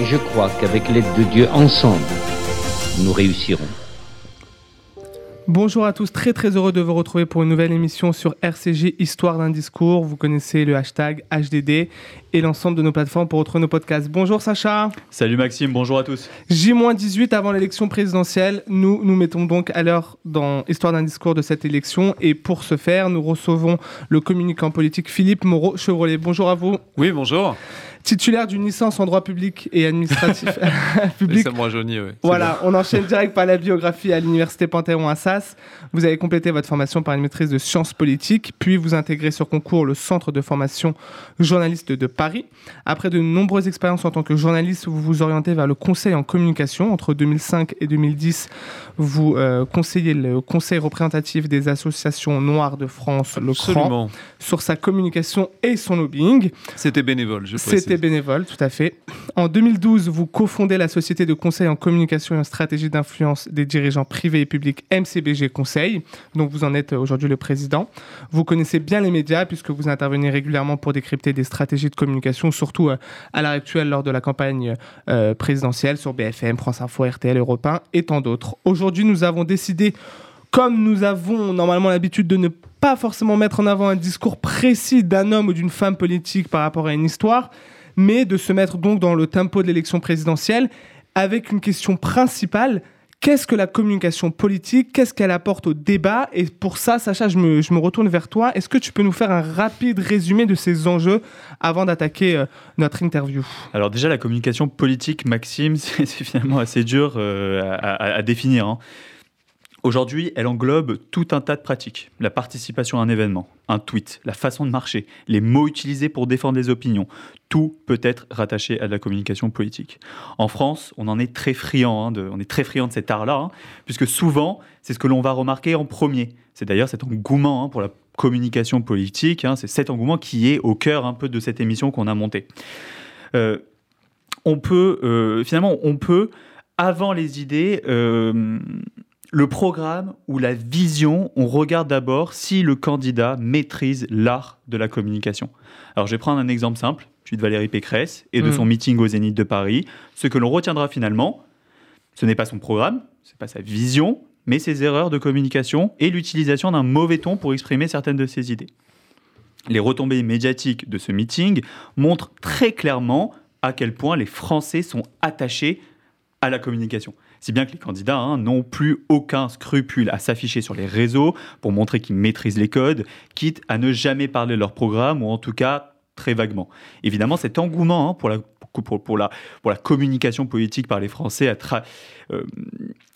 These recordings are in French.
Et je crois qu'avec l'aide de Dieu, ensemble, nous réussirons. Bonjour à tous, très très heureux de vous retrouver pour une nouvelle émission sur RCG Histoire d'un discours. Vous connaissez le hashtag HDD et l'ensemble de nos plateformes pour retrouver nos podcasts. Bonjour Sacha. Salut Maxime, bonjour à tous. J-18 avant l'élection présidentielle, nous nous mettons donc à l'heure dans Histoire d'un discours de cette élection et pour ce faire, nous recevons le communicant politique Philippe Moreau-Chevrolet. Bonjour à vous. Oui, bonjour. Titulaire d'une licence en droit public et administratif public. Ça me rajeunit, oui. Voilà, on enchaîne direct par la biographie à l'université Panthéon Assas. Vous avez complété votre formation par une maîtrise de sciences politiques, puis vous intégrez sur concours le centre de formation journaliste de Paris. Après de nombreuses expériences en tant que journaliste, vous vous orientez vers le conseil en communication. Entre 2005 et 2010, vous euh, conseillez le conseil représentatif des associations noires de France, le CRAN, sur sa communication et son lobbying. C'était bénévole, je précise. Bénévole, tout à fait. En 2012, vous cofondez la société de conseil en communication et en stratégie d'influence des dirigeants privés et publics MCBG Conseil, dont vous en êtes aujourd'hui le président. Vous connaissez bien les médias puisque vous intervenez régulièrement pour décrypter des stratégies de communication, surtout euh, à l'heure actuelle lors de la campagne euh, présidentielle sur BFM, France Info, RTL, Europe 1 et tant d'autres. Aujourd'hui, nous avons décidé comme nous avons normalement l'habitude de ne pas forcément mettre en avant un discours précis d'un homme ou d'une femme politique par rapport à une histoire, mais de se mettre donc dans le tempo de l'élection présidentielle avec une question principale. Qu'est-ce que la communication politique? Qu'est-ce qu'elle apporte au débat? Et pour ça, Sacha, je me, je me retourne vers toi. Est-ce que tu peux nous faire un rapide résumé de ces enjeux avant d'attaquer euh, notre interview? Alors déjà, la communication politique, Maxime, c'est finalement assez dur euh, à, définir. Hein. Aujourd'hui, elle englobe tout un tas de pratiques. La participation à un événement, un tweet, la façon de marcher, les mots utilisés pour défendre des opinions. Tout peut être rattaché à de la communication politique. En France, on en est très friand, hein, de, on est très friand de cet art-là, hein, puisque souvent, c'est ce que l'on va remarquer en premier. C'est d'ailleurs cet engouement hein, pour la communication politique, c'est cet engouement qui est au cœur un peu de cette émission qu'on a montée. Euh, on peut, euh, finalement, on peut, avant les idées, euh, le programme ou la vision, on regarde d'abord si le candidat maîtrise l'art de la communication. Alors je vais prendre un exemple simple, celui de Valérie Pécresse et de Mm. son meeting au Zénith de Paris. Ce que l'on retiendra finalement, ce n'est pas son programme, ce n'est pas sa vision, mais ses erreurs de communication et l'utilisation d'un mauvais ton pour exprimer certaines de ses idées. Les retombées médiatiques de ce meeting montrent très clairement à quel point les Français sont attachés à la communication. Si bien que les candidats hein, n'ont plus aucun scrupule à s'afficher sur les réseaux pour montrer qu'ils maîtrisent les codes, quitte à ne jamais parler de leur programme ou en tout cas très vaguement. Évidemment, cet engouement hein, pour, la, pour, la, pour la communication politique par les Français à, euh,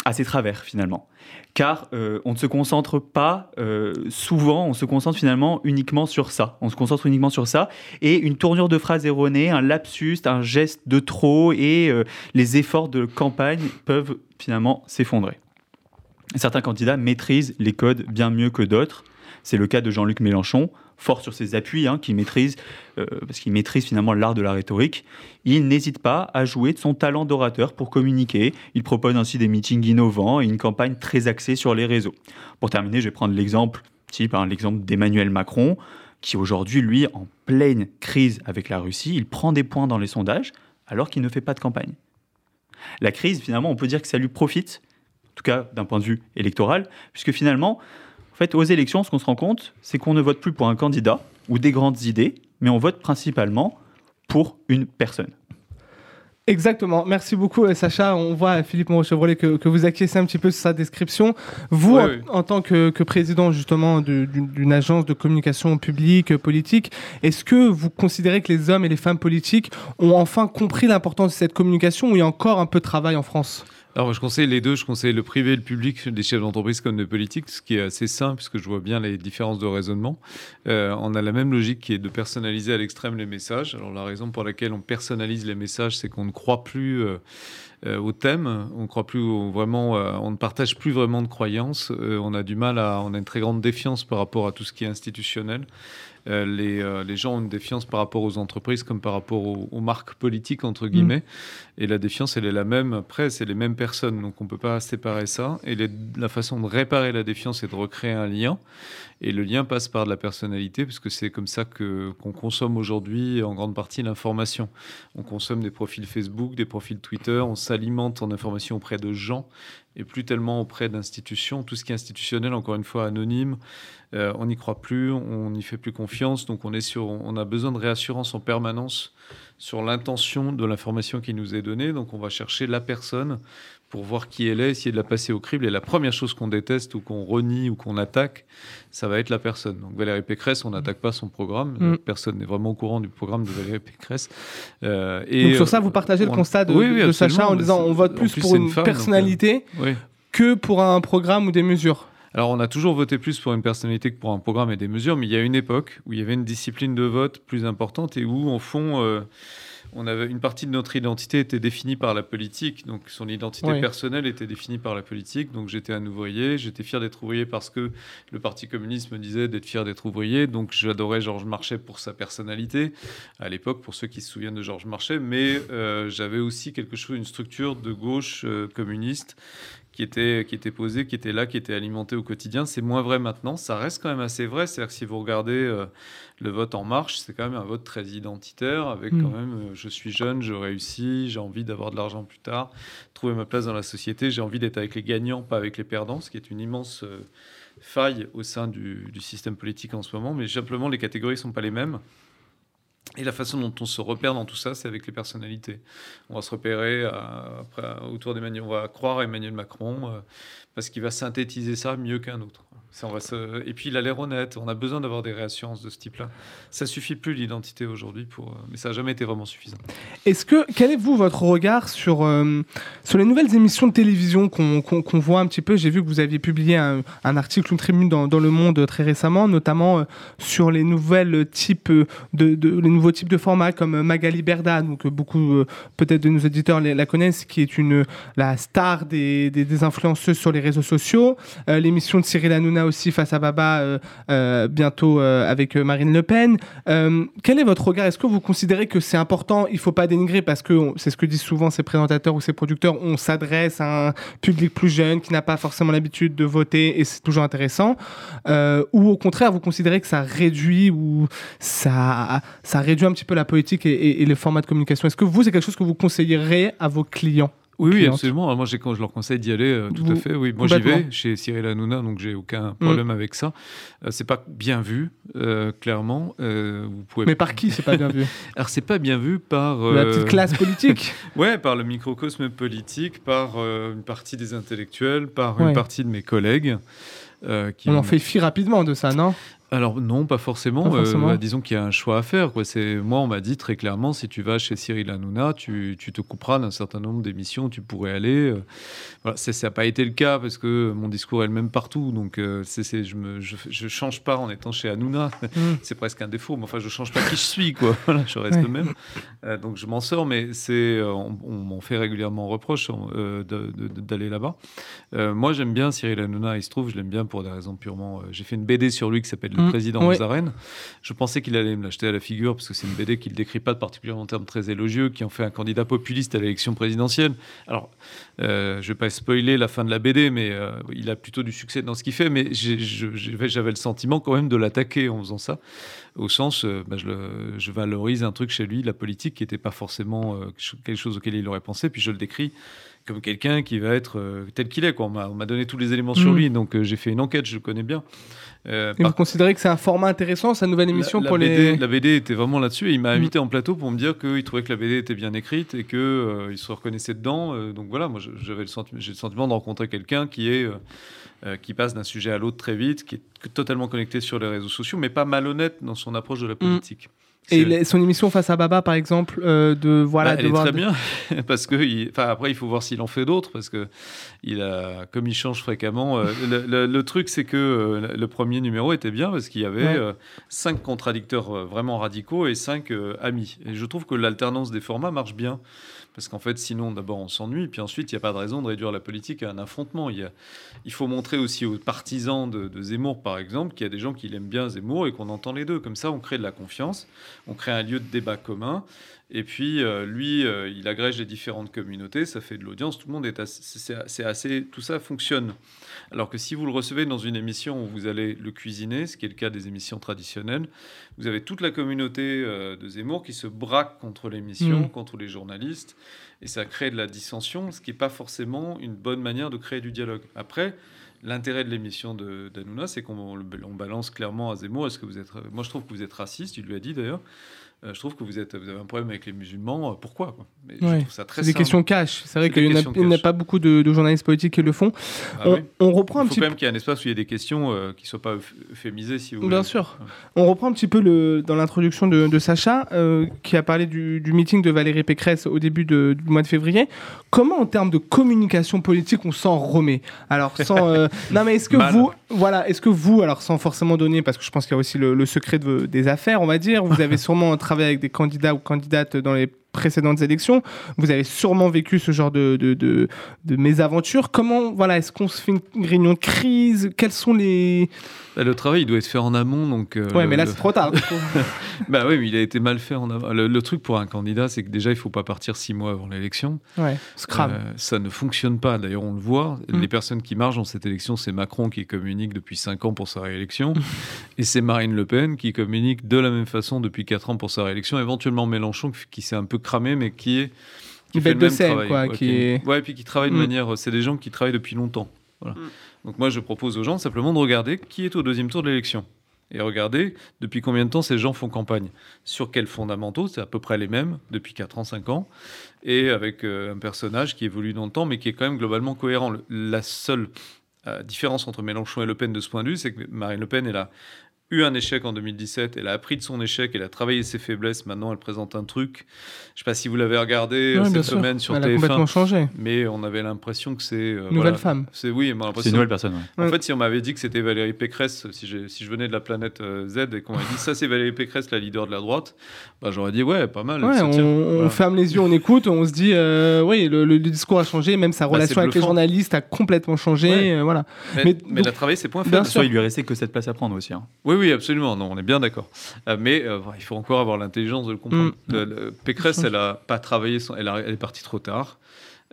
à ses travers finalement. Car euh, on ne se concentre pas euh, souvent, on se concentre finalement uniquement sur ça. On se concentre uniquement sur ça et une tournure de phrase erronée, un lapsus, un geste de trop et les efforts de campagne peuvent finalement s'effondrer. Certains candidats maîtrisent les codes bien mieux que d'autres. C'est le cas de Jean-Luc Mélenchon, fort sur ses appuis, hein, maîtrise, euh, parce qu'il maîtrise finalement l'art de la rhétorique. Il n'hésite pas à jouer de son talent d'orateur pour communiquer. Il propose ainsi des meetings innovants et une campagne très axée sur les réseaux. Pour terminer, je vais prendre l'exemple type, hein, l'exemple d'Emmanuel Macron, qui aujourd'hui, lui, en pleine crise avec la Russie, il prend des points dans les sondages alors qu'il ne fait pas de campagne. La crise, finalement, on peut dire que ça lui profite, en tout cas d'un point de vue électoral, puisque finalement, en fait, aux élections, ce qu'on se rend compte, c'est qu'on ne vote plus pour un candidat ou des grandes idées, mais on vote principalement pour une personne. Exactement. Merci beaucoup, euh, Sacha. On voit, Philippe Moreau-Chevrolet, que, que, vous acquiescez un petit peu sur sa description. Vous, Oui, en, oui. en tant que, que président, justement, d'une agence de communication publique, euh, politique, est-ce que vous considérez que les hommes et les femmes politiques ont enfin compris l'importance de cette communication ou il y a encore un peu de travail en France? Alors, je conseille les deux. Je conseille le privé et le public, des chefs d'entreprise comme des politiques, ce qui est assez simple, puisque je vois bien les différences de raisonnement. Euh, on a la même logique qui est de personnaliser à l'extrême les messages. Alors, la raison pour laquelle on personnalise les messages, c'est qu'on ne croit plus. euh, euh, au thème, on croit plus vraiment, euh, on ne partage plus vraiment de croyances. On a du mal à, on a une très grande défiance par rapport à tout ce qui est institutionnel. Les, les gens ont une défiance par rapport aux entreprises comme par rapport aux, aux marques politiques, entre guillemets. Et la défiance, elle est la même. Après, c'est les mêmes personnes, donc on ne peut pas séparer ça. Et la façon de réparer la défiance, c'est de recréer un lien. Et le lien passe par de la personnalité, parce que c'est comme ça que qu'on consomme aujourd'hui en grande partie l'information. On consomme des profils Facebook, des profils Twitter, on s'alimente en information auprès de gens et plus tellement auprès d'institutions. Tout ce qui est institutionnel, encore une fois, anonyme, euh, on n'y croit plus, on n'y fait plus confiance. Donc on, est sur, on a besoin de réassurance en permanence sur l'intention de l'information qui nous est donnée. Donc on va chercher la personne pour voir qui elle est, essayer de la passer au crible. Et la première chose qu'on déteste ou qu'on renie ou qu'on attaque, ça va être la personne. Donc Valérie Pécresse, on n'attaque pas son programme. Mm. Personne n'est vraiment au courant du programme de Valérie Pécresse. Euh, et Donc sur ça, vous partagez le on- constat de, Oui, oui, de Sacha en disant on vote plus plus, pour une, donc, euh, personnalité Oui. que pour un programme ou des mesures. Alors, on a toujours voté plus pour une personnalité que pour un programme et des mesures, mais il y a une époque où il y avait une discipline de vote plus importante et où, en fond, euh, on avait une partie de notre identité était définie par la politique. Donc, son identité Oui. personnelle était définie par la politique. Donc, j'étais un ouvrier. J'étais fier d'être ouvrier parce que le Parti communiste me disait d'être fier d'être ouvrier. Donc, j'adorais Georges Marchais pour sa personnalité à l'époque, pour ceux qui se souviennent de Georges Marchais. Mais euh, j'avais aussi quelque chose, une structure de gauche euh, communiste qui était, qui était posée, qui était là, qui était alimentée au quotidien. C'est moins vrai maintenant. Ça reste quand même assez vrai. C'est-à-dire que si vous regardez euh, le vote En Marche, c'est quand même un vote très identitaire, avec Mm. quand même euh, je suis jeune, je réussis, j'ai envie d'avoir de l'argent plus tard, trouver ma place dans la société, j'ai envie d'être avec les gagnants, pas avec les perdants, ce qui est une immense euh, faille au sein du, du système politique en ce moment. Mais simplement, les catégories ne sont pas les mêmes. Et la façon dont on se repère dans tout ça, c'est avec les personnalités. On va se repérer après, autour d'Emmanuel, on va croire Emmanuel Macron euh, parce qu'il va synthétiser ça mieux qu'un autre. Et puis il a l'air honnête. On a besoin d'avoir des réassurances de ce type-là. Ça suffit plus l'identité aujourd'hui pour, euh, mais ça n'a jamais été vraiment suffisant. Est-ce que quel est vous votre regard sur euh, sur les nouvelles émissions de télévision qu'on qu'on voit un petit peu? J'ai vu que vous aviez publié un, article, une tribune dans, Le Monde euh, très récemment, notamment sur les nouvelles types de, nouveaux types de formats comme Magali Berda, donc beaucoup peut-être de nos auditeurs la, connaissent, qui est une la star des, des, des influenceuses sur les réseaux sociaux. L'émission de Cyril Hanouna aussi face à Baba euh, euh, bientôt euh, avec Marine Le Pen. Quel est votre regard? Est-ce que vous considérez que c'est important? Il faut pas dénigrer parce que c'est ce que disent souvent ces présentateurs ou ces producteurs. On s'adresse à un public plus jeune qui n'a pas forcément l'habitude de voter et c'est toujours intéressant. Ou au contraire, vous considérez que ça réduit ou ça réduit un petit peu la politique et, et- et le format de communication? Est-ce que vous c'est quelque chose que vous conseillerez à vos clients? Oui, oui, absolument. Moi, quand je leur conseille d'y aller, euh, tout Vous- à fait. Oui, moi, j'y vais chez Cyril Hanouna, donc j'ai aucun problème avec ça. Euh, c'est pas bien vu, euh, clairement. Euh, vous pouvez. Mais par qui c'est pas bien vu? Alors, c'est pas bien vu par La petite classe politique. Ouais, par le microcosme politique, par une partie des intellectuels, par Ouais. une partie de mes collègues. euh, qui On en fait fi rapidement de ça, non? Alors non, pas forcément. Pas forcément. Euh, bah, disons qu'il y a un choix à faire. Quoi. C'est moi, on m'a dit très clairement, si tu vas chez Cyril Hanouna, tu, tu te couperas d'un certain nombre d'émissions où tu pourrais aller. Euh, Voilà, ça n'a pas été le cas parce que mon discours est le même partout. Donc euh, je ne je, je change pas en étant chez Hanouna. c'est presque un défaut. Mais enfin, je change pas qui je suis. Quoi. Voilà, je reste Ouais. le même. Euh, donc je m'en sors, mais c'est, on, on m'en fait régulièrement reproche d'aller là-bas. Moi, j'aime bien Cyril Hanouna. Il se trouve, je l'aime bien pour des raisons purement. j'ai fait une BD sur lui qui s'appelle Le Mm, Président oui. aux arènes. Je pensais qu'il allait me l'acheter à la figure parce que c'est une BD qu'il ne décrit pas de particulièrement en termes très élogieux, qui en fait un candidat populiste à l'élection présidentielle. Alors, euh, je vais pas spoiler la fin de la BD, mais euh, il a plutôt du succès dans ce qu'il fait. Mais j'avais le sentiment quand même de l'attaquer en faisant ça, au sens, euh, bah, je, le- je valorise un truc chez lui, la politique, qui n'était pas forcément euh, quelque chose auquel il aurait pensé, puis je le décris comme quelqu'un qui va être euh, tel qu'il est. quoi. On m'a on m'a donné tous les éléments sur Mm. lui, donc euh, j'ai fait une enquête, je le connais bien. Euh, Et par vous considérez que c'est un format intéressant, sa nouvelle émission la, la pour BD, les. la BD était vraiment là-dessus et il m'a Mm. invité en plateau pour me dire qu'il trouvait que la BD était bien écrite et qu'il il se reconnaissait dedans. Euh, donc voilà, moi j'avais le sentiment, j'ai le sentiment de rencontrer quelqu'un qui est euh, euh, qui passe d'un sujet à l'autre très vite, qui est totalement connecté sur les réseaux sociaux, mais pas malhonnête dans son approche de la politique. Et son émission face à Baba, par exemple, euh, de voilà, Bah, de elle est voir très de- bien parce que il- enfin après il faut voir s'il en fait d'autres parce que il a comme il change fréquemment euh, le, le- le truc c'est que euh, le premier numéro était bien parce qu'il y avait Ouais. cinq contradicteurs vraiment radicaux et cinq amis et je trouve que l'alternance des formats marche bien parce qu'en fait sinon d'abord on s'ennuie puis ensuite il n'y a pas de raison de réduire la politique à un affrontement il, y a- il faut montrer aussi aux partisans de, de Zemmour par exemple qu'il y a des gens qui l'aiment bien Zemmour et qu'on entend les deux comme ça on crée de la confiance on crée un lieu de débat commun et puis, euh, lui, euh, il agrège les différentes communautés, ça fait de l'audience, tout le monde est assez, c'est- c'est assez, tout ça fonctionne. Alors que si vous le recevez dans une émission où vous allez le cuisiner, ce qui est le cas des émissions traditionnelles, vous avez toute la communauté euh, de Zemmour qui se braque contre l'émission, Mm. contre les journalistes, et ça crée de la dissension, ce qui n'est pas forcément une bonne manière de créer du dialogue. Après, L'intérêt de l'émission de d'Hanouna, c'est qu'on balance clairement à Zemmour. Est-ce que vous êtes, moi, je trouve que vous êtes raciste. Il lui a dit d'ailleurs. Euh, je trouve que vous êtes, vous avez un problème avec les musulmans. Euh, Pourquoi quoi? Mais je trouve ça très C'est des questions cash. C'est vrai qu'il n'y a- il pas beaucoup de, de journalistes politiques qui le font. Ah on, oui. on reprend un Il faut petit quand même qu'il y ait un espace où il y a des questions euh, qui ne soient pas euph- euphémisées, si vous voulez. Bien sûr. On reprend un petit peu le, dans l'introduction de, de Sacha, euh, qui a parlé du, du meeting de Valérie Pécresse au début de- du mois de février. Comment, en termes de communication politique, on s'en remet? Alors, sans. non, mais est-ce que Mal. vous. Voilà, est-ce que vous, alors sans forcément donner, parce que je pense qu'il y a aussi le, le secret de, des affaires, on va dire, vous avez sûrement travaillé avec des candidats ou candidates dans les précédentes élections, vous avez sûrement vécu ce genre de, de, de, de mésaventures. Comment, voilà, est-ce qu'on se fait une réunion de crise? Quels sont les. Bah, Le travail, il doit être fait en amont. Donc, euh, Ouais, le- mais là, le- c'est trop tard. bah oui, mais il a été mal fait en amont. Le, le truc pour un candidat, c'est que déjà, il faut pas partir six mois avant l'élection. ouais, scram. Euh, ça ne fonctionne pas. D'ailleurs, on le voit. Mm. Les personnes qui marchent dans cette élection, c'est Macron qui communique depuis 5 ans pour sa réélection. et c'est Marine Le Pen qui communique de la même façon depuis 4 ans pour sa réélection. Éventuellement Mélenchon qui s'est un peu cramé, mais qui est. Qui fait bête le de même scène, travail, quoi, ouais, qui est- Ouais, et puis qui travaille de Mm. manière. C'est des gens qui travaillent depuis longtemps. Voilà. Donc moi, je propose aux gens simplement de regarder qui est au deuxième tour de l'élection. Et regardez depuis combien de temps ces gens font campagne. Sur quels fondamentaux C'est à peu près les mêmes depuis 4 ans, 5 ans. Et avec euh, un personnage qui évolue dans le temps, mais qui est quand même globalement cohérent. Le- la seule euh, différence entre Mélenchon et Le Pen de ce point de vue, c'est que Marine Le Pen, elle a eu un échec en 2017, elle a appris de son échec, elle a travaillé ses faiblesses, maintenant elle présente un truc. Je ne sais pas si vous l'avez regardé euh, Ouais, bien cette sûr. semaine sur Elle a TF1. complètement changé. Mais on avait l'impression que c'est. euh, Nouvelle voilà. femme. C'est oui, a C'est une nouvelle personne. ouais. En Ouais. fait, si on m'avait dit que c'était Valérie Pécresse, si, je venais de la planète euh, Z et qu'on m'avait dit ça, c'est Valérie Pécresse, la leader de la droite, bah, j'aurais dit ouais, pas mal. On, tient. on Voilà. ferme les yeux, on écoute, on se dit, euh, oui, le, le discours a changé, même sa Bah, relation avec les journalistes a complètement changé. Ouais. euh, voilà. Mais, mais mais donc- elle a travaillé ses points Bien faibles. sûr. Soit il lui restait que cette place à prendre aussi. hein. Oui, oui, absolument. Non, on est bien d'accord. Euh, mais euh, il faut encore avoir l'intelligence de le comprendre. Mm. Le- le- Pécresse, elle a pas travaillé, son- elle, a- elle est partie trop tard.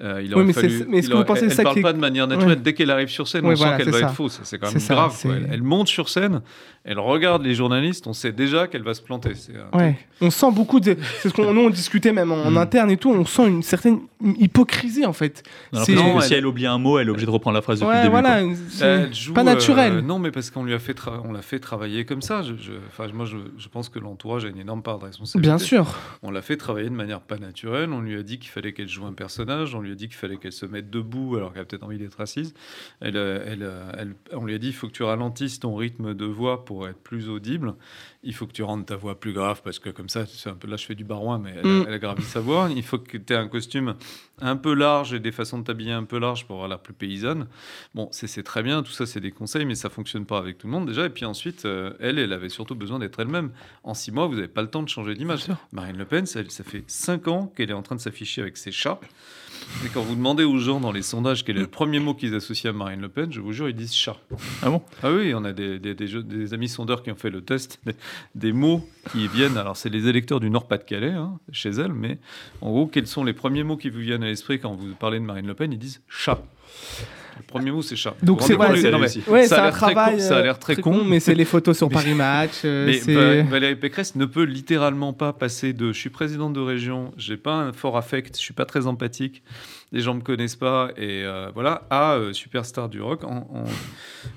Euh, il Oui, mais fallu- mais est-ce que vous pensez que elle, c'est ça elle parle qui est- pas de manière naturelle. Ouais. Dès qu'elle arrive sur scène, on voilà, sent qu'elle va ça. être fausse. C'est quand même ça, grave. c'est- quoi. Elle, elle monte sur scène, elle regarde les journalistes, on sait déjà qu'elle va se planter. Ouais. On sent beaucoup de. C'est ce qu'on nous, on discutait même en, en Mm. interne et tout, on sent une certaine hypocrisie en fait. Si elle oublie un mot, elle est obligée de reprendre la phrase depuis Ouais, le début. voilà, joue, pas naturel. euh, non, mais parce qu'on lui a fait, tra- on l'a fait travailler comme ça. Je, je- enfin, moi, je, je pense que l'entourage a une énorme part de responsabilité. Bien sûr. On l'a fait travailler de manière pas naturelle. On lui a dit qu'il fallait qu'elle joue un personnage. On lui a dit qu'il fallait qu'elle se mette debout alors qu'elle a peut-être envie d'être assise. Elle, euh, elle, euh, elle- on lui a dit il faut que tu ralentisses ton rythme de voix pour être plus audible. Il faut que tu rendes ta voix plus grave parce que comme ça, c'est un peu là je fais du barouin, mais elle, Mm. elle a gravi sa voix. Il faut que tu aies un costume un peu large et des façons de t'habiller un peu large pour avoir la plus paysanne. Bon, c'est très bien, tout ça c'est des conseils, mais ça fonctionne pas avec tout le monde déjà. Et puis ensuite, euh, elle, elle avait surtout besoin d'être elle-même. En six mois, vous n'avez pas le temps de changer d'image. Marine Le Pen, ça, ça fait cinq ans qu'elle est en train de s'afficher avec ses chats. Et quand vous demandez aux gens dans les sondages quel est le premier mot qu'ils associent à Marine Le Pen, je vous jure, ils disent chat. Ah bon? Ah oui, on a des, des, des jeux- des amis sondeurs qui ont fait le test. Des, mots qui viennent, alors c'est les électeurs du Nord-Pas-de-Calais, hein, chez elle, mais en gros, quels sont les premiers mots qui vous viennent à l'esprit quand vous parlez de Marine Le Pen? Ils disent chat. Le premier mot, c'est chat. Donc c'est voilà, ouais, ça a un l'air très travail. con, ça a euh, l'air très con. mais c'est les photos sur Paris Match. euh, Mais Valérie Pécresse ne peut littéralement pas passer de je suis présidente de région, j'ai pas un fort affect, je suis pas très empathique, les gens me connaissent pas et euh, voilà à euh, superstar du rock en,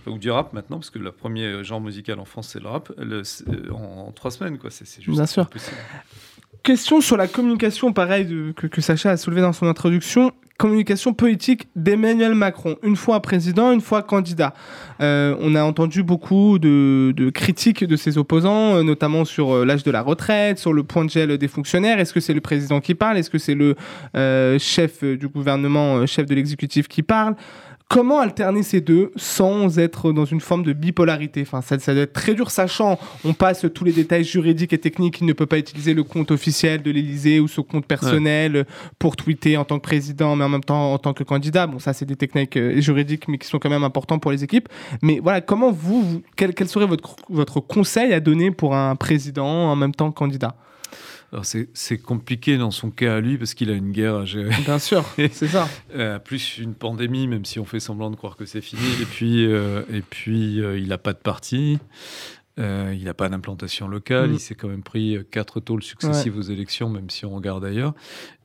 en- ou du rap maintenant parce que le premier genre musical en France c'est le rap le- en, en trois semaines quoi c'est c'est juste Bien sûr. impossible. Question sur la communication, pareil, que, Sacha a soulevé dans son introduction. Communication politique d'Emmanuel Macron, une fois président, une fois candidat. Euh, on a entendu beaucoup de, critiques de ses opposants, euh, notamment sur euh, l'âge de la retraite, sur le point de gel des fonctionnaires. Est-ce que c'est le président qui parle? Est-ce que c'est le chef du gouvernement, chef de l'exécutif qui parle? Comment alterner ces deux sans être dans une forme de bipolarité? Enfin, ça, ça doit être très dur, sachant on passe tous les détails juridiques et techniques. Il ne peut pas utiliser le compte officiel de l'Élysée ou son compte personnel pour tweeter en tant que président, mais en même temps en tant que candidat. Bon, ça, c'est des techniques euh, juridiques, mais qui sont quand même importants pour les équipes. Mais voilà, comment vous, vous- quel, quel serait votre, votre conseil à donner pour un président en même temps candidat? Alors c'est c'est compliqué dans son cas à lui parce qu'il a une guerre à gérer. Bien sûr, c'est ça. Euh, plus une pandémie, même si on fait semblant de croire que c'est fini. Et puis, euh, et puis euh, il n'a pas de parti. Il n'a pas d'implantation locale. Mm. Il s'est quand même pris quatre tôles successives aux élections, même si on regarde ailleurs.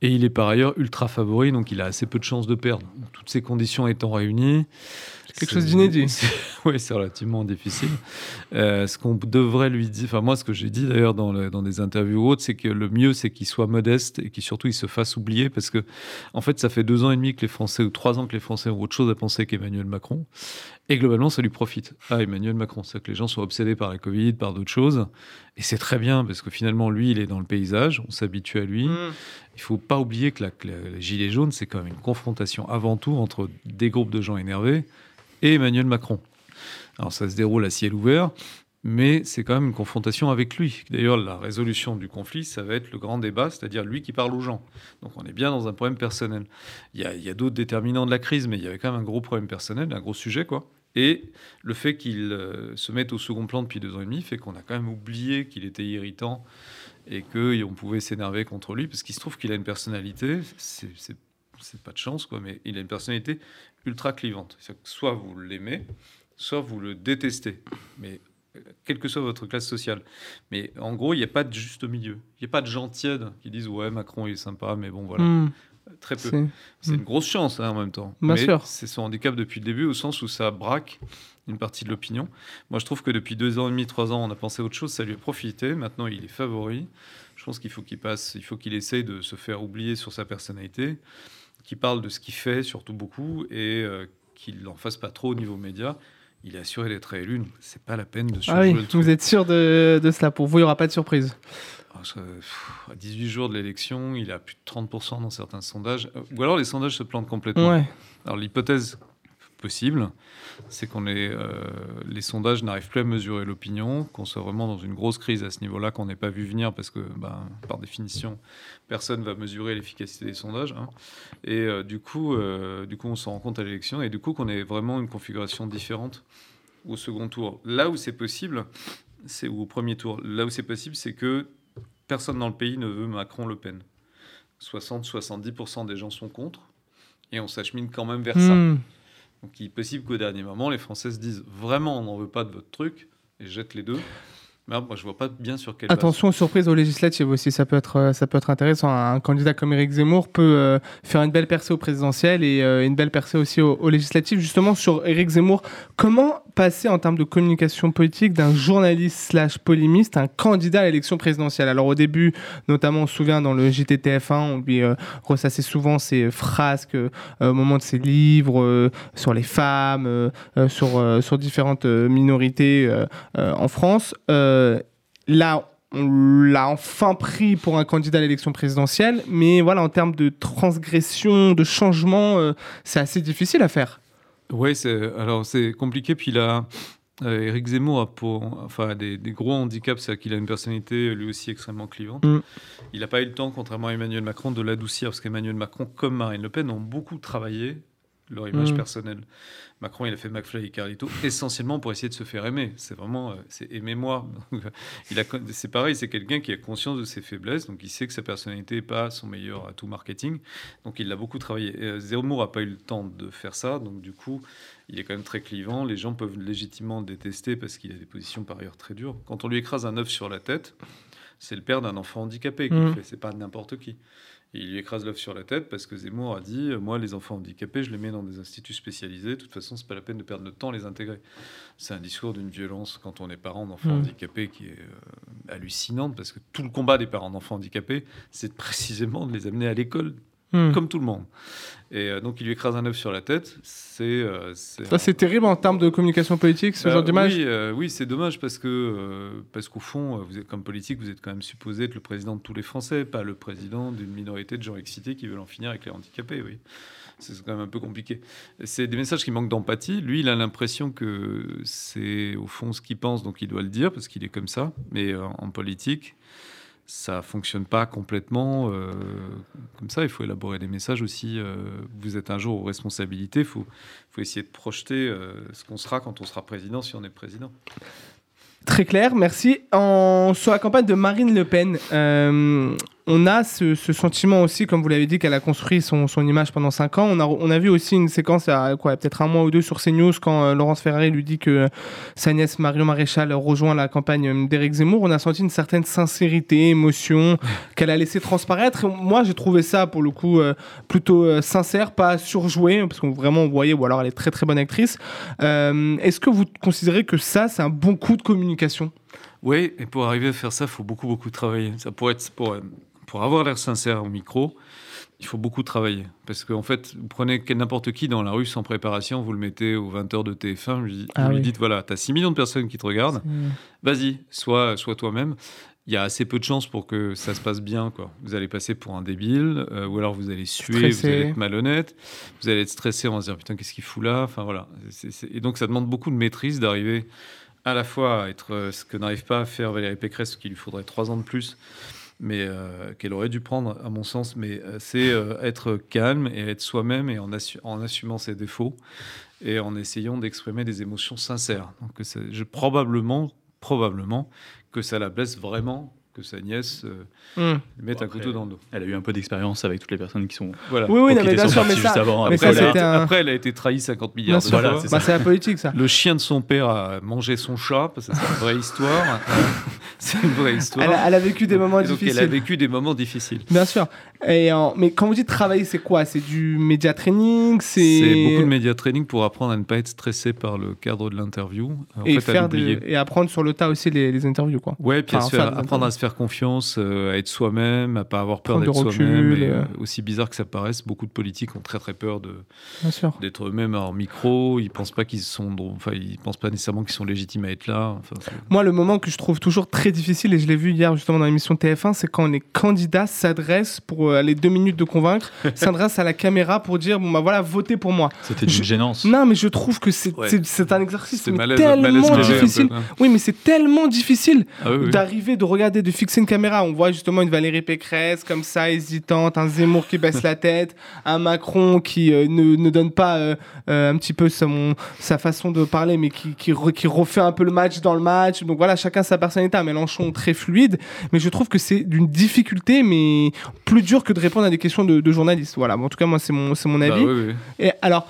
Et il est par ailleurs ultra favori, donc il a assez peu de chances de perdre. Toutes ces conditions étant réunies. Quelque chose d'inédit. Oui, c'est relativement difficile. Euh, ce qu'on devrait lui dire, enfin moi, ce que j'ai dit d'ailleurs dans, le- dans des interviews ou autres, c'est que le mieux, c'est qu'il soit modeste et qu'il surtout il se fasse oublier, parce que en fait, ça fait deux ans et demi que les Français ou trois ans que les Français ont autre chose à penser qu'Emmanuel Macron, et globalement, ça lui profite. Ah, Emmanuel Macron, c'est que les gens sont obsédés par la Covid, par d'autres choses, et c'est très bien parce que finalement, lui, il est dans le paysage, on s'habitue à lui. Mm. Il faut pas oublier que la, la- les Gilets jaunes, c'est quand même une confrontation avant tout entre des groupes de gens énervés et Emmanuel Macron. Alors ça se déroule à ciel ouvert, mais c'est quand même une confrontation avec lui. D'ailleurs, la résolution du conflit, ça va être le grand débat, c'est-à-dire lui qui parle aux gens. Donc on est bien dans un problème personnel. Il y a, d'autres déterminants de la crise, mais il y avait quand même un gros problème personnel, un gros sujet, quoi. Et le fait qu'il euh, se mette au second plan depuis deux ans et demi fait qu'on a quand même oublié qu'il était irritant et qu'on pouvait s'énerver contre lui, parce qu'il se trouve qu'il a une personnalité, c'est c'est- pas de chance, quoi, mais il a une personnalité ultra clivante. Soit vous l'aimez, soit vous le détestez. Mais euh, quelle que soit votre classe sociale. Mais en gros, il n'y a pas de juste milieu. Il n'y a pas de gens tièdes qui disent ouais, Macron il est sympa, mais bon voilà. Mm. Très peu. C'est- une grosse chance hein, en même temps. Bien Mais. C'est son handicap depuis le début au sens où ça braque une partie de l'opinion. Moi, je trouve que depuis deux ans et demi, trois ans, on a pensé à autre chose, ça lui a profité. Maintenant, il est favori. Je pense qu'il faut qu'il passe, il faut qu'il essaye de se faire oublier sur sa personnalité, qu'il parle de ce qu'il fait, surtout beaucoup, et euh, qu'il n'en fasse pas trop au niveau média. Il est assuré d'être réélu, donc c'est pas la peine de Ah surjouer oui, le truc. vous êtes sûr de, de cela? Pour vous, il n'y aura pas de surprise Ah, À 18 jours de l'élection, il a plus de 30% dans certains sondages. Euh, Ou alors les sondages se plantent complètement. Ouais. Alors l'hypothèse possible, c'est qu'on est, euh, les sondages n'arrivent plus à mesurer l'opinion, qu'on soit vraiment dans une grosse crise à ce niveau-là, qu'on n'ait pas vu venir parce que, ben, par définition, personne va mesurer l'efficacité des sondages. hein. Et euh, du coup, euh, du coup, on s'en rend compte à l'élection et du coup qu'on ait vraiment une configuration différente au second tour. Là où c'est possible, c'est ou au premier tour. Là où c'est possible, c'est que personne dans le pays ne veut Macron-Le Pen. 60-70% des gens sont contre et on s'achemine quand même vers ça. Donc il est possible qu'au dernier moment, les Français se disent vraiment on n'en veut pas de votre truc et jettent les deux. Mais moi je vois pas bien sur quelle base. Attention aux surprises aux législatives aussi, ça peut être, euh, ça peut être intéressant. Un candidat comme Éric Zemmour peut euh, faire une belle percée au présidentiel et euh, une belle percée aussi aux, aux législatives. Justement, sur Éric Zemmour, comment en termes de communication politique d'un journaliste slash polémiste un candidat à l'élection présidentielle Alors au début, notamment on se souvient dans le JTTF1, on lui euh, ressassait souvent ses frasques euh, au moment de ses livres euh, sur les femmes, sur, sur différentes minorités en France. Là, on l'a enfin pris pour un candidat à l'élection présidentielle, mais voilà, en termes de transgression, de changement, c'est assez difficile à faire. Oui, alors c'est compliqué. Puis là, euh, Éric Zemmour a pour, enfin, des, des gros handicaps, c'est qu'il a une personnalité lui aussi extrêmement clivante. Mm. Il n'a pas eu le temps, contrairement à Emmanuel Macron, de l'adoucir, parce qu'Emmanuel Macron, comme Marine Le Pen, ont beaucoup travaillé leur image Mm. personnelle. Macron, il a fait McFly et Carlito essentiellement pour essayer de se faire aimer. C'est vraiment, euh, c'est aimez-moi. Donc, euh, il a, c'est pareil, c'est quelqu'un qui a conscience de ses faiblesses, donc il sait que sa personnalité n'est pas son meilleur atout marketing, donc il l'a beaucoup travaillé. Et, euh, Zemmour n'a pas eu le temps de faire ça, donc du coup, il est quand même très clivant. Les gens peuvent légitimement le détester parce qu'il a des positions par ailleurs très dures. Quand on lui écrase un œuf sur la tête, c'est le père d'un enfant handicapé qui Mm. fait, c'est pas n'importe qui. Il lui écrase l'œuf sur la tête parce que Zemmour a dit Moi, les enfants handicapés, je les mets dans des instituts spécialisés. De toute façon, c'est pas la peine de perdre notre temps à les intégrer. C'est un discours d'une violence quand on est parent d'enfants Mm. handicapés qui est euh, hallucinante parce que tout le combat des parents d'enfants handicapés, c'est précisément de les amener à l'école Hmm. comme tout le monde. Et euh, donc, il lui écrase un œuf sur la tête. C'est. euh, Ça, c'est terrible en termes de communication politique, ce bah, genre d'image. Oui, euh, oui c'est dommage parce que parce qu'au fond, vous êtes comme politique, vous êtes quand même supposé être le président de tous les Français, pas le président d'une minorité de gens excités qui veulent en finir avec les handicapés. Oui, c'est quand même un peu compliqué. C'est des messages qui manquent d'empathie. Lui, il a l'impression que c'est au fond ce qu'il pense, donc il doit le dire parce qu'il est comme ça. Mais en politique. Ça fonctionne pas complètement euh, comme ça. Il faut élaborer des messages aussi. euh, vous êtes un jour aux responsabilités. Il faut, essayer de projeter euh, ce qu'on sera quand on sera président, si on est président. Très clair, merci. En, sur la campagne de Marine Le Pen, on a ce, ce sentiment aussi, comme vous l'avez dit, qu'elle a construit son, son image pendant 5 ans. On a, on a vu aussi une séquence, il y a quoi, peut-être un mois ou deux sur CNews, quand euh, Laurence Ferrari lui dit que sa nièce Marion Maréchal rejoint la campagne euh, d'Éric Zemmour. On a senti une certaine sincérité, émotion qu'elle a laissé transparaître. Moi, j'ai trouvé ça, pour le coup, euh, plutôt euh, sincère, pas surjoué, parce qu'on vraiment on voyait, ou alors elle est très très bonne actrice. Est-ce que vous considérez que ça, c'est un bon coup de communication? Oui, et pour arriver à faire ça, il faut beaucoup, beaucoup travailler. Ça pour, être, pour, pour avoir l'air sincère au micro, il faut beaucoup travailler. Parce qu'en fait, vous prenez n'importe qui dans la rue sans préparation, vous le mettez aux 20h de TF1, vous lui, Ah vous lui oui. dites voilà, tu as 6 millions de personnes qui te regardent, vas-y, sois, sois toi-même. Il y a assez peu de chances pour que ça se passe bien. Quoi. Vous allez passer pour un débile, euh, ou alors vous allez suer, Stressé. vous allez être malhonnête, vous allez être stressé, on va se dire putain, qu'est-ce qu'il fout là? Enfin, voilà. Et donc ça demande beaucoup de maîtrise d'arriver à la fois à être euh, ce que n'arrive pas à faire Valérie Pécresse, ce qu'il lui faudrait trois ans de plus, mais euh, qu'elle aurait dû prendre, à mon sens, mais euh, c'est euh, être calme et être soi-même et en, en assumant ses défauts et en essayant d'exprimer des émotions sincères. Donc, je, probablement, probablement que ça la blesse vraiment que sa nièce euh, Hmm. mette Bon, un après, couteau dans le dos. Elle a eu un peu d'expérience avec toutes les personnes qui sont. Voilà. Oui, oui, Ou non, mais bien sûr, mais ça, avant, mais après, ça, elle a un- après, elle a été trahie 50 Bien milliards de sûr. fois. Voilà, c'est Bah, c'est la politique, ça. Le chien de son père a mangé son chat, parce que c'est une vraie histoire. c'est une vraie histoire. Elle a, elle a vécu des moments Et donc, difficiles. elle a vécu des moments difficiles. Bien sûr. Et en- Mais quand vous dites travailler, c'est quoi? C'est du média training? C'est beaucoup de média training pour apprendre à ne pas être stressé par le cadre de l'interview. Et, fait, à faire des- l'oublier. et apprendre sur le tas aussi les, les interviews. Quoi. Ouais, puis apprendre à se faire confiance, euh, à être soi-même, à pas avoir peur d'être du recul, soi-même. Euh. aussi bizarre que ça paraisse, beaucoup de politiques ont très très peur de d'être eux-mêmes hors micro. Ils pensent pas qu'ils sont, enfin ils pensent pas nécessairement qu'ils sont légitimes à être là. Enfin, Moi, le moment que je trouve toujours très difficile, et je l'ai vu hier justement dans l'émission TF1, c'est quand les candidats s'adressent pour euh, les deux minutes de convaincre, s'adressent à la caméra pour dire bon bah voilà, votez pour moi. C'était d'une Je- gênance. Non, mais je trouve que c'est Ouais. un exercice mais malaise, tellement malaise peu, difficile. Oui, mais c'est tellement difficile Ah oui, oui. d'arriver, de regarder, de fixer une caméra. On voit justement une Valérie Pécresse comme ça, hésitante, un Zemmour qui baisse la tête, un Macron qui euh, ne, ne donne pas euh, euh, un petit peu son, sa façon de parler, mais qui, qui, re- qui refait un peu le match dans le match. Donc voilà, chacun sa personnalité. Un Mélenchon très fluide, mais je trouve que c'est d'une difficulté, mais plus dur que de répondre à des questions de, de journalistes. Voilà, Bon, en tout cas, moi, c'est mon, c'est mon Bah avis. oui, oui. Et alors,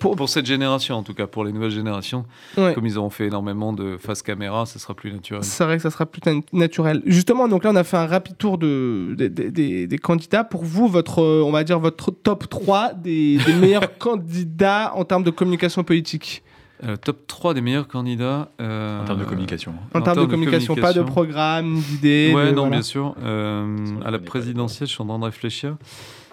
pour, Pour cette génération, en tout cas, pour les nouvelles générations, ouais. comme ils ont fait énormément de face caméra, ça sera plus naturel. C'est vrai que ça sera plus na- naturel. Justement, donc là, on a fait un rapide tour de, des- candidats. Pour vous, votre, euh, on va dire votre top 3 des, des meilleurs candidats en termes de communication politique. Euh, top 3 des meilleurs candidats. euh, En termes de communication. En, termes de communication, pas de programme, d'idées. Ouais, de- non, voilà. bien sûr. Euh, à la présidentielle, je suis en train de réfléchir.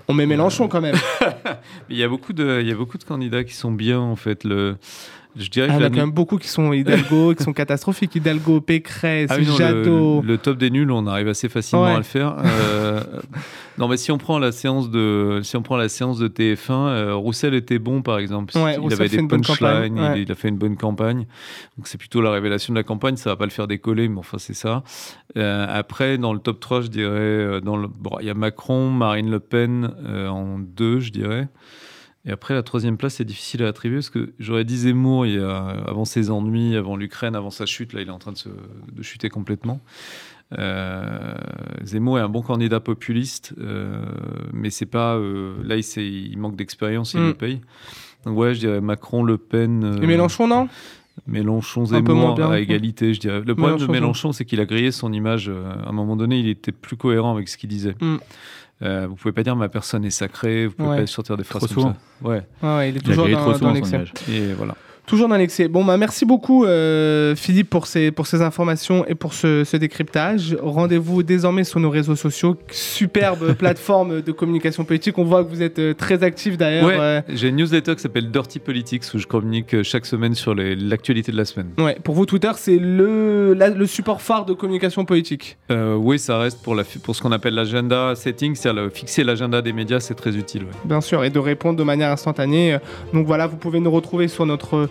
On met Mélenchon quand même. Il y a beaucoup de, il y a beaucoup de candidats qui sont bien, en fait. Le, je dirais Ah, que il y la a quand même beaucoup qui sont Hidalgo, qui sont catastrophiques. Hidalgo, Pécresse, Ah oui, non, Jadot. le, le top des nuls, on arrive assez facilement Ouais. à le faire. Euh, non, mais si on prend la séance de, si on prend la séance de TF1, euh, Roussel était bon, par exemple. Ouais, il Roussel avait des punchlines, ouais. il, il a fait une bonne campagne. Donc c'est plutôt la révélation de la campagne. Ça va pas le faire décoller, mais enfin c'est ça. Euh, après, dans le top 3, je dirais, dans le, bon, il y a Macron, Marine Le Pen en deux, je dirais. Et après, la troisième place, c'est difficile à attribuer parce que j'aurais dit Zemmour il y a, avant ses ennuis, avant l'Ukraine, avant sa chute. Là, il est en train de, se, de chuter complètement. Euh, Zemmour est un bon candidat populiste, euh, mais c'est pas. euh, là, il, manque d'expérience, il Mm. le paye. Donc, ouais, je dirais Macron, Le Pen. Et Mélenchon, non? Mélenchon, Zemmour à égalité, je dirais. Le problème Mélenchon, de Mélenchon, c'est qu'il a grillé son image. à un moment donné, il était plus cohérent avec ce qu'il disait. Mm. Euh, vous pouvez pas dire ma personne est sacrée, vous pouvez Ouais. pas sortir des phrases Trop comme souvent. ça. Ouais. Ouais, ouais, il est Il toujours grillé dans, trop dans l'excès. Et voilà. Toujours dans l'excès. Bon, bah, merci beaucoup, euh, Philippe, pour ces, pour ces informations et pour ce, ce décryptage. Rendez-vous désormais sur nos réseaux sociaux. Superbe plateforme de communication politique. On voit que vous êtes euh, très actif d'ailleurs. Ouais, euh, J'ai une newsletter qui s'appelle Dirty Politics où je communique chaque semaine sur l'actualité de la semaine. ouais. Pour vous, Twitter, c'est le, la- le support phare de communication politique. Euh, oui, ça reste pour, la, pour ce qu'on appelle l'agenda setting, c'est-à-dire fixer l'agenda des médias, c'est très utile. ouais. Bien sûr, et de répondre de manière instantanée. Donc voilà, vous pouvez nous retrouver sur notre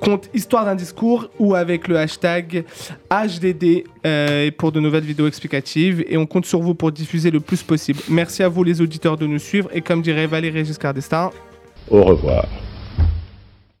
compte Histoire d'un discours ou avec le hashtag HDD euh, pour de nouvelles vidéos explicatives. Et on compte sur vous pour diffuser le plus possible. Merci à vous les auditeurs de nous suivre. Et comme dirait Valérie Giscard d'Estaing, Au revoir.